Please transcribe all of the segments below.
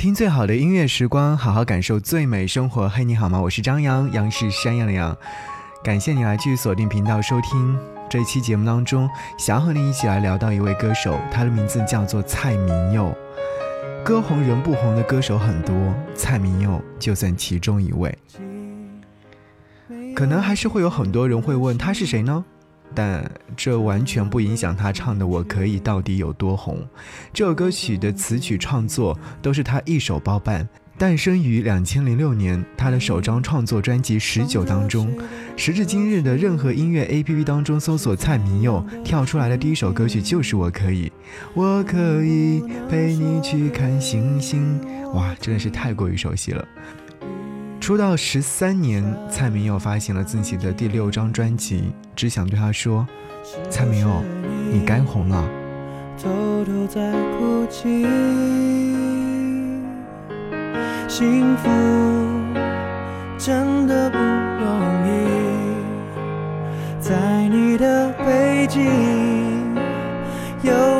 听最好的音乐时光，好好感受最美生活。嘿，你好吗？我是张扬，杨是山羊的羊。感谢你来继续锁定频道收听这一期节目当中，想要和你一起来聊到一位歌手，他的名字叫做蔡明佑。歌红人不红的歌手很多，蔡明佑就算其中一位。可能还是会有很多人会问他是谁呢？但这完全不影响他唱的《我可以》到底有多红。这首歌曲的词曲创作都是他一手包办。诞生于两千零六年，他的首张创作专辑《十九》当中。时至今日的任何音乐 APP 当中搜索蔡明佑，跳出来的第一首歌曲就是《我可以》。我可以陪你去看星星。哇，真的是太过于熟悉了。出道十三年，蔡明佑发行了自己的第六张专辑。只想对他说：“蔡明佑，你该红了。”偷偷在哭泣，幸福真的不容易，在你的背景有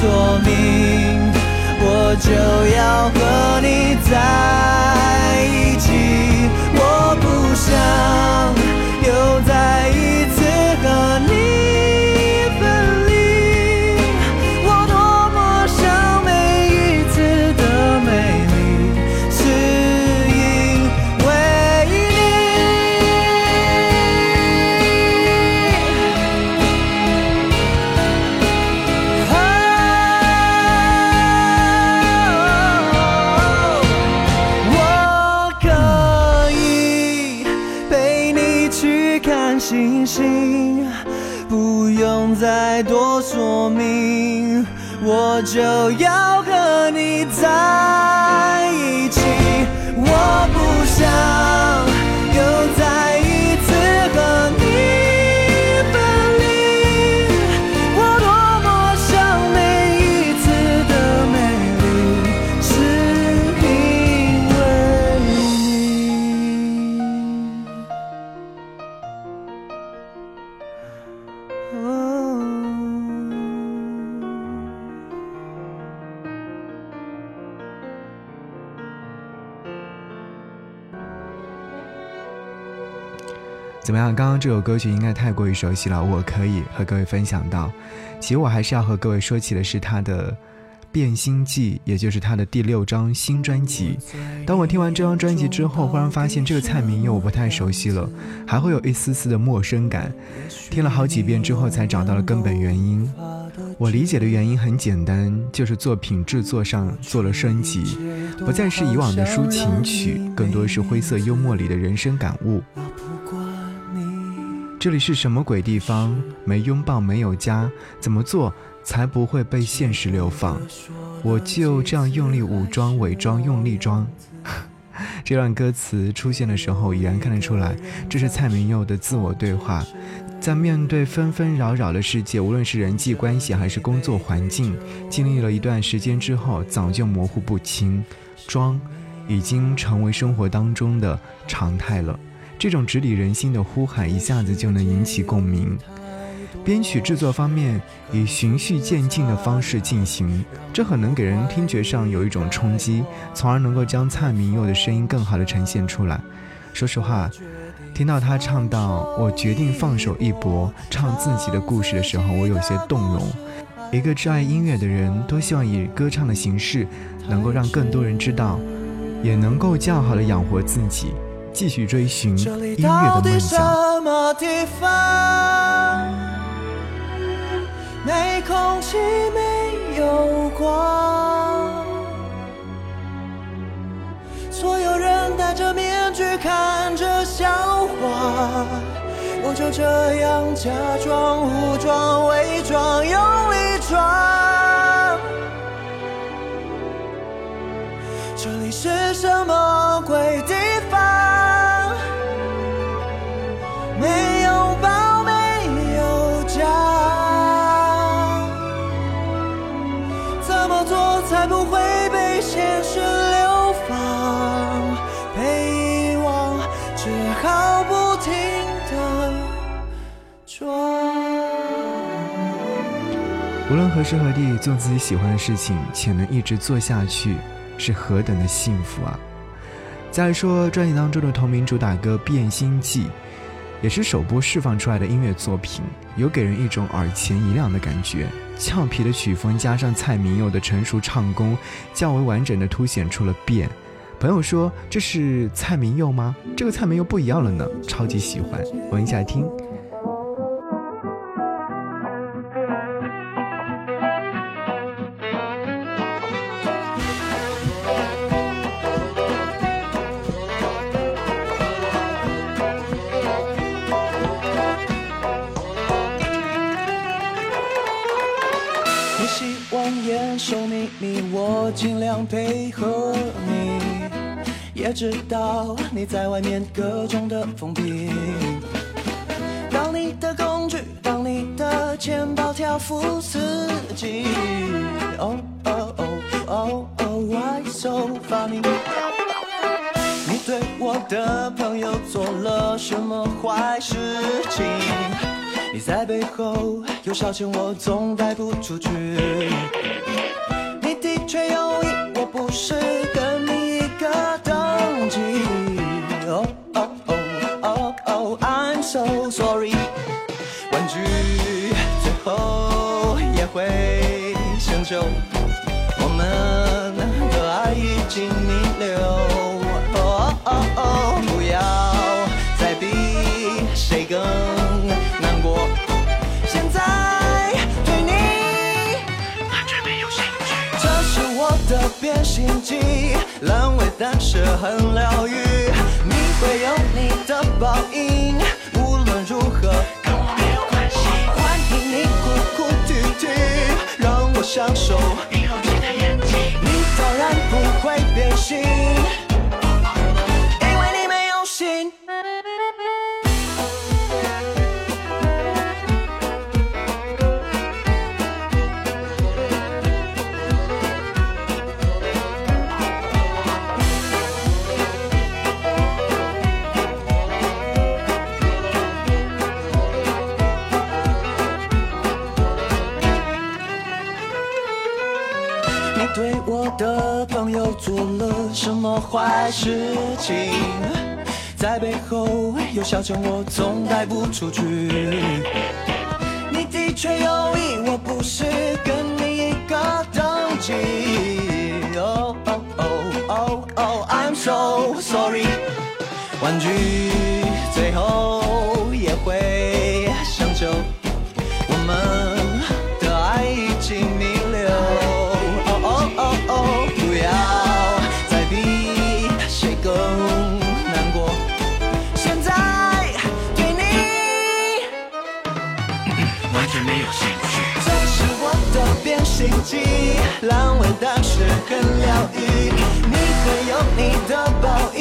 说明我就要和你在。去看星星，不用再多说明，我就要和你在一起。我不想又怎么样？刚刚这首歌曲应该太过于熟悉了，我可以和各位分享到。其实我还是要和各位说起的是他的《变心记》，也就是他的第六张新专辑。当我听完这张专辑之后，忽然发现这个蔡明佑我不太熟悉了，还会有一丝丝的陌生感。听了好几遍之后，才找到了根本原因。我理解的原因很简单，就是作品制作上做了升级，不再是以往的抒情曲，更多是灰色幽默里的人生感悟。这里是什么鬼地方？没拥抱，没有家，怎么做才不会被现实流放？我就这样用力武装、伪装、用力装。这段歌词出现的时候，已然看得出来，这是蔡明佑的自我对话。在面对纷纷扰扰的世界，无论是人际关系还是工作环境，经历了一段时间之后，早就模糊不清，装已经成为生活当中的常态了。这种直抵人心的呼喊，一下子就能引起共鸣。编曲制作方面以循序渐进的方式进行，这很能给人听觉上有一种冲击，从而能够将蔡明佑的声音更好的呈现出来。说实话，听到他唱到“我决定放手一搏，唱自己的故事”的时候，我有些动容。一个挚爱音乐的人，多希望以歌唱的形式，能够让更多人知道，也能够较好的养活自己，继续追寻音乐的梦想。没空气，没有光，所有人戴着面具看着笑话，我就这样假装、武装、伪装、用力装。这里是什么鬼地无论何时何地做自己喜欢的事情，且能一直做下去，是何等的幸福啊！再说专辑当中的同名主打歌《变心记》。也是首播释放出来的音乐作品，有给人一种耳前一亮的感觉。俏皮的曲风加上蔡明佑的成熟唱功，较为完整的凸显出了变。朋友说这是蔡明佑吗？这个蔡明佑不一样了呢，超级喜欢，我们一起来听。想配合你，也知道你在外面各种的风评。当你的工具，当你的钱包挑夫司机。Oh oh oh oh oh why so funny？你对我的朋友做了什么坏事情？你在背后有消遣我，总带不出去。却有意，我不是跟你一个等级。Oh oh oh oh oh I'm so sorry。玩具最后也会生锈，我们的爱已经弥留。心记，烂尾但是很疗愈。你会有你的报应，无论如何跟我没有关系。欢迎你哭哭啼啼，让我享受事情？在背后有消遣我，总带不出去。你的确有意，我不是跟你一个等级。Oh oh oh oh oh I'm so sorry。玩具最后记，烂尾当时很疗愈。你会有你的报应，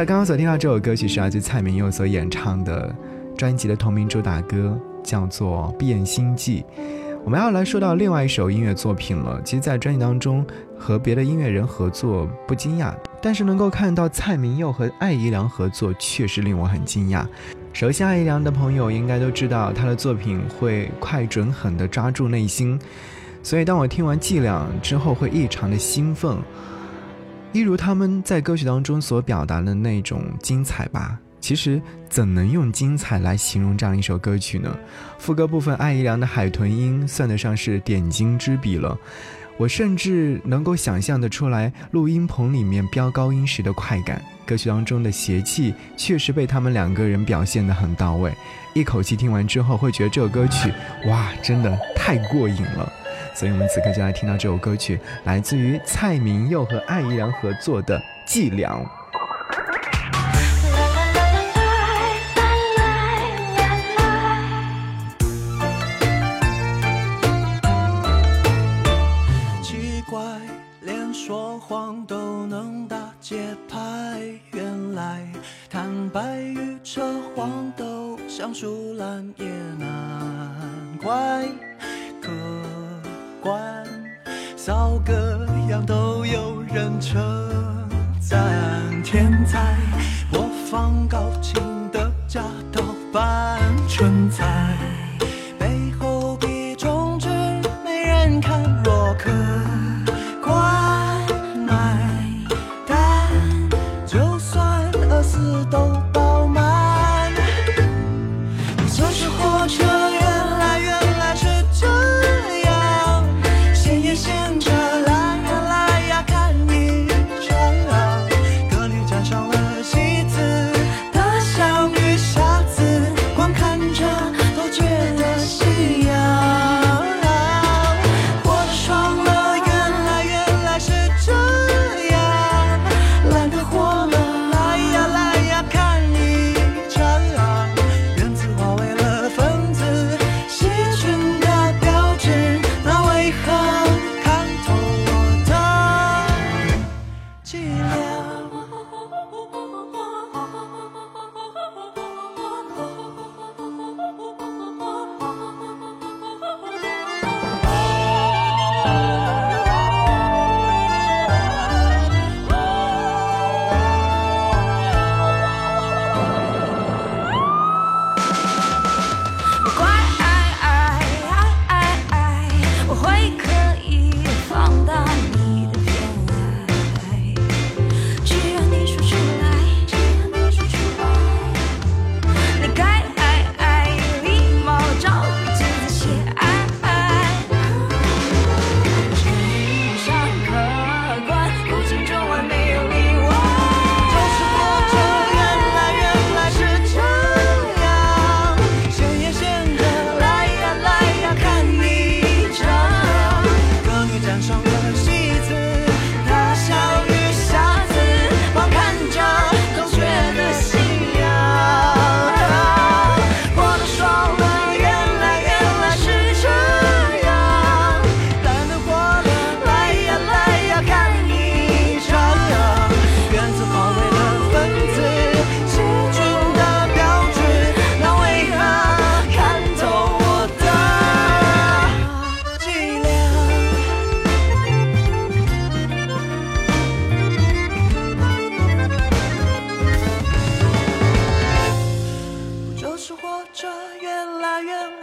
的，刚刚所听到这首歌曲是来自蔡明佑所演唱的专辑的同名主打歌，叫做《变心记》。我们要来说到另外一首音乐作品了。其实，在专辑当中和别的音乐人合作不惊讶，但是能够看到蔡明佑和艾怡良合作，确实令我很惊讶。熟悉艾怡良的朋友应该都知道，他的作品会快准狠地抓住内心，所以当我听完《伎俩》之后，会异常的兴奋。一如他们在歌曲当中所表达的那种精彩吧。其实怎能用精彩来形容这样一首歌曲呢？副歌部分，艾怡良的海豚音算得上是点睛之笔了。我甚至能够想象得出来，录音棚里面飙高音时的快感。歌曲当中的邪气确实被他们两个人表现得很到位。一口气听完之后，会觉得这首歌曲，哇，真的太过瘾了。所以我们此刻就来听到这首歌曲，来自于蔡明佑和艾怡良合作的《伎俩》。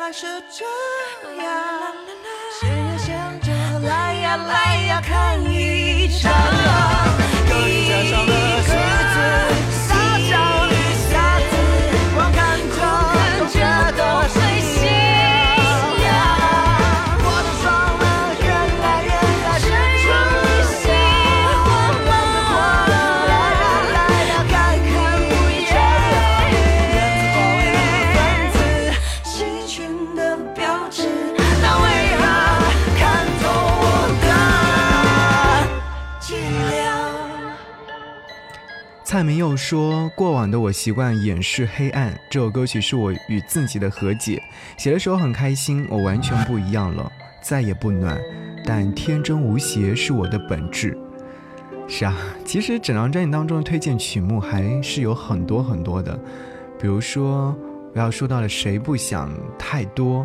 还是这样，闲言闲着，来呀来呀看一场。蔡明又说：“过往的我习惯掩饰黑暗，这首歌曲是我与自己的和解。写的时候很开心，我完全不一样了，再也不暖，但天真无邪是我的本质。”是啊，其实整张专辑当中的推荐曲目还是有很多很多的，比如说我要说到的《谁不想太多》。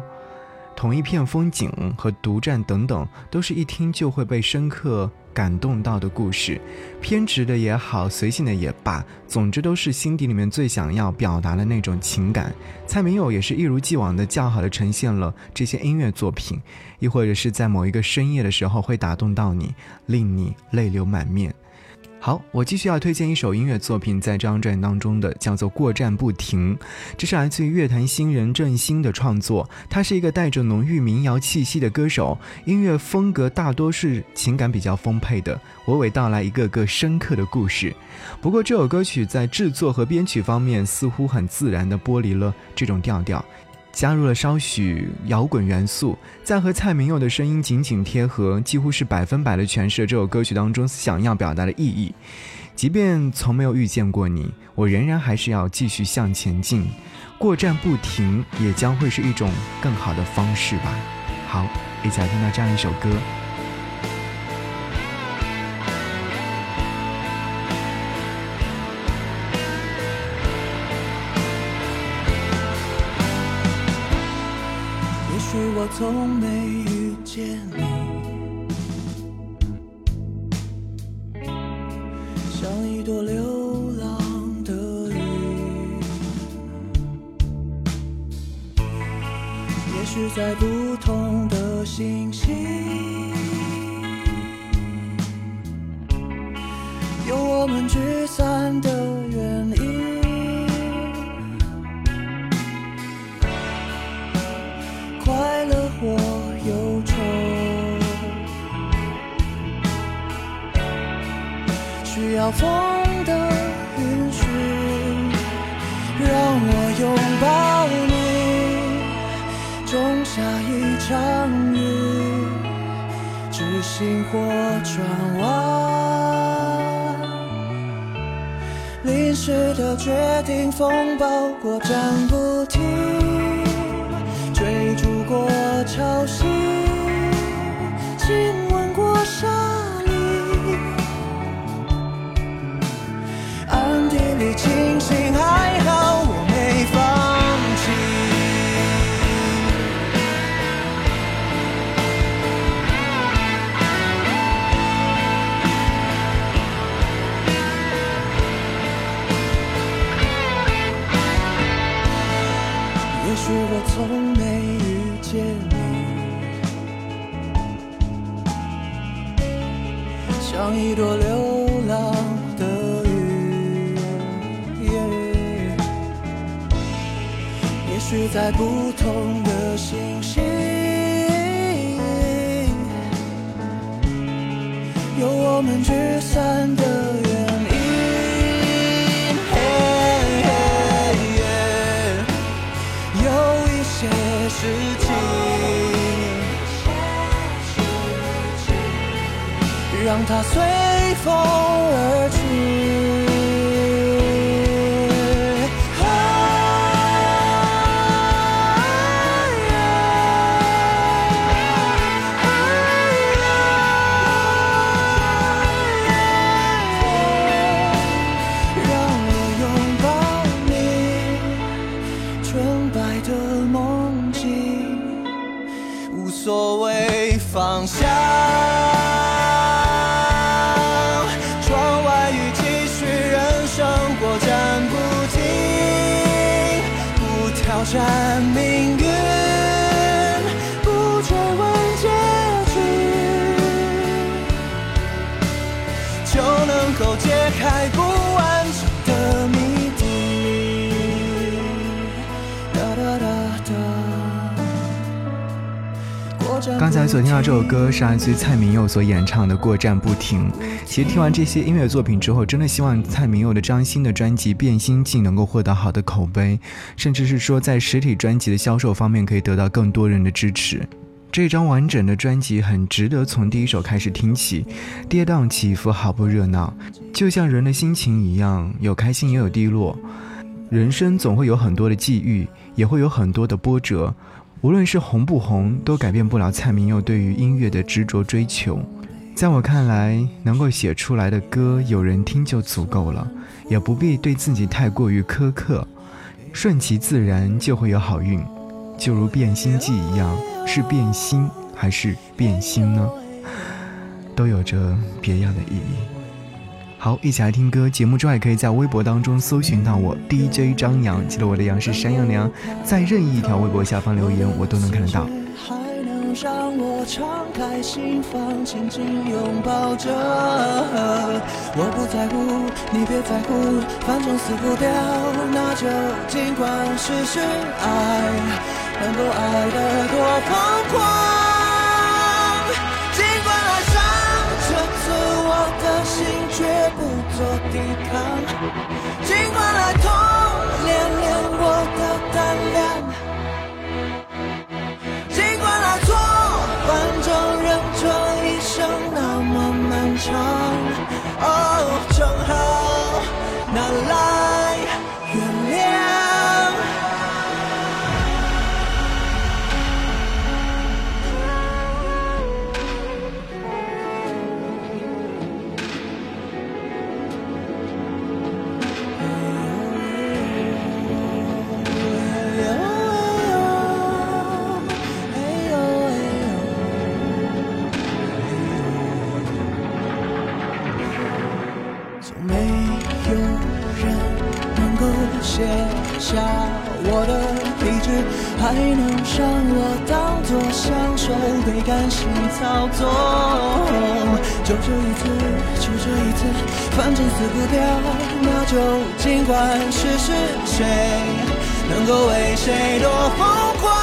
同一片风景和独占等等，都是一听就会被深刻感动到的故事。偏执的也好，随性的也罢，总之都是心底里面最想要表达的那种情感。蔡明友也是一如既往的较好的呈现了这些音乐作品，亦或者是在某一个深夜的时候会打动到你，令你泪流满面。好，我继续要推荐一首音乐作品，在这张专辑当中的叫做《过站不停》，这是来自于乐坛新人郑兴的创作。他是一个带着浓郁民谣气息的歌手，音乐风格大多是情感比较丰沛的，娓娓道来一个个深刻的故事。不过这首歌曲在制作和编曲方面似乎很自然地剥离了这种调调。加入了稍许摇滚元素，在和蔡明佑的声音紧紧贴合，几乎是百分百的诠释了这首歌曲当中想要表达的意义。即便从没有遇见过你，我仍然还是要继续向前进，过站不停，也将会是一种更好的方式吧。好，一起来听到这样一首歌。我从没遇见你，像一朵流浪的云。也许在不同的星风的允许，让我拥抱你，种下一场雨，执行或转弯，临时的决定，风暴过站不停。追逐过潮汐，暗地里庆幸还好我没放弃。也许我从没遇。见你，像一朵许在不同的星星，有我们聚散的原因。有一些事情。让它随风能够解开不完整的谜底。刚才所听到这首歌是来自于蔡明佑所演唱的《过站不停》。其实听完这些音乐作品之后，真的希望蔡明佑的张新的专辑《变心记》能够获得好的口碑，甚至是说在实体专辑的销售方面可以得到更多人的支持。这张完整的专辑很值得从第一首开始听起，跌宕起伏，毫不热闹，就像人的心情一样，有开心也有低落。人生总会有很多的际遇，也会有很多的波折。无论是红不红，都改变不了蔡明佑对于音乐的执着追求。在我看来，能够写出来的歌有人听就足够了，也不必对自己太过于苛刻，顺其自然就会有好运。就如变心计一样，是变心还是变心呢？都有着别样的意义。好，一起来听歌。节目之外，可以在微博当中搜寻到我 DJ 张扬，记得我的杨是山羊的羊，在任意一条微博下方留言，我都能看得到。还能让我敞开心房，紧紧拥抱着。我不在乎，你别在乎，反正死不掉，那就尽管试试爱，能够爱得多疯狂。尽管爱上，这次我的心绝不做抵抗。下我的地址，还能让我当做享受被感性操纵。就这一次，就这一次，反正死不掉，那就尽管试试，谁能够为谁多疯狂？